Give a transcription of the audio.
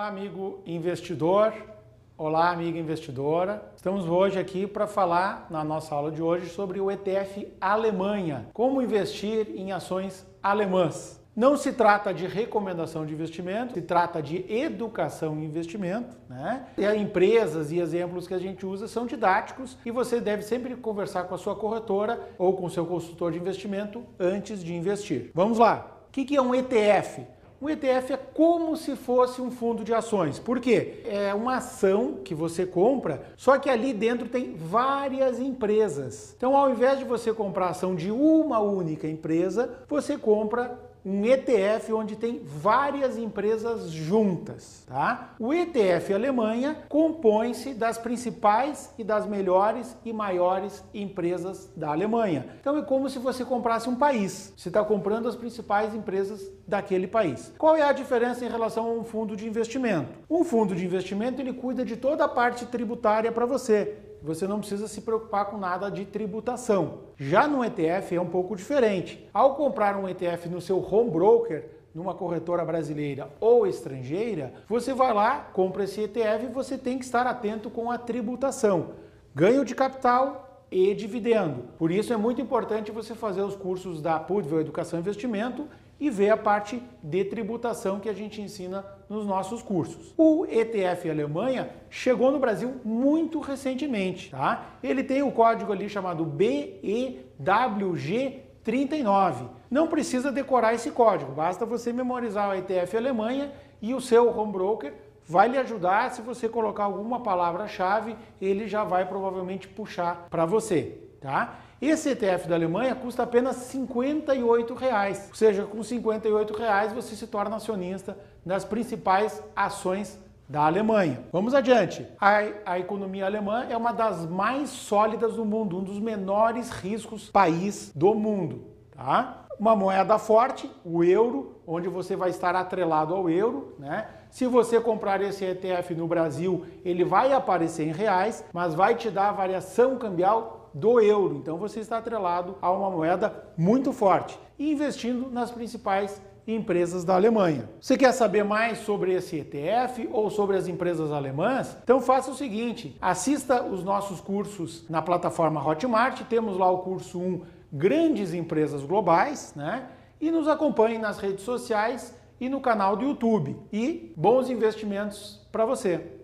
Olá, amigo investidor. Olá, amiga investidora. Estamos hoje aqui para falar na nossa aula de hoje sobre o ETF Alemanha, como investir em ações alemãs. Não se trata de recomendação de investimento, se trata de educação em investimento, né? E as empresas e exemplos que a gente usa são didáticos e você deve sempre conversar com a sua corretora ou com o seu consultor de investimento antes de investir. Vamos lá. O que é um ETF? Um ETF é como se fosse um fundo de ações. Por quê? É uma ação que você compra, só que ali dentro tem várias empresas. Então, ao invés de você comprar ação de uma única empresa, você compra um ETF onde tem várias empresas juntas, tá? O ETF Alemanha compõe-se das principais e das melhores e maiores empresas da Alemanha. Então é como se você comprasse um país. Você está comprando as principais empresas daquele país. Qual é a diferença em relação a um fundo de investimento? Um fundo de investimento ele cuida de toda a parte tributária para você você não precisa se preocupar com nada de tributação. Já no ETF é um pouco diferente. Ao comprar um ETF no seu home broker, numa corretora brasileira ou estrangeira, você vai lá, compra esse ETF e você tem que estar atento com a tributação. Ganho de capital e dividendo. Por isso é muito importante você fazer os cursos da Pudvel Educação e Investimento e ver a parte de tributação que a gente ensina nos nossos cursos. O ETF Alemanha chegou no Brasil muito recentemente, tá? Ele tem o código ali chamado BEWG39. Não precisa decorar esse código, basta você memorizar o ETF Alemanha e o seu home broker vai lhe ajudar. Se você colocar alguma palavra-chave, ele já vai provavelmente puxar para você, tá? Esse ETF da Alemanha custa apenas 58 reais, ou seja, com 58 reais você se torna acionista das principais ações da Alemanha. Vamos adiante. A, a, economia alemã é uma das mais sólidas do mundo, um dos menores riscos país do mundo. Tá? Uma moeda forte, o euro, onde você vai estar atrelado ao euro, né? Se você comprar esse ETF no Brasil, ele vai aparecer em reais, mas vai te dar variação cambial do euro. Então você está atrelado a uma moeda muito forte investindo nas principais empresas da Alemanha. Você quer saber mais sobre esse ETF ou sobre as empresas alemãs? Então faça o seguinte: assista os nossos cursos na plataforma Hotmart. Temos lá o curso 1 Grandes Empresas Globais, né? E nos acompanhe nas redes sociais e no canal do YouTube. E bons investimentos para você.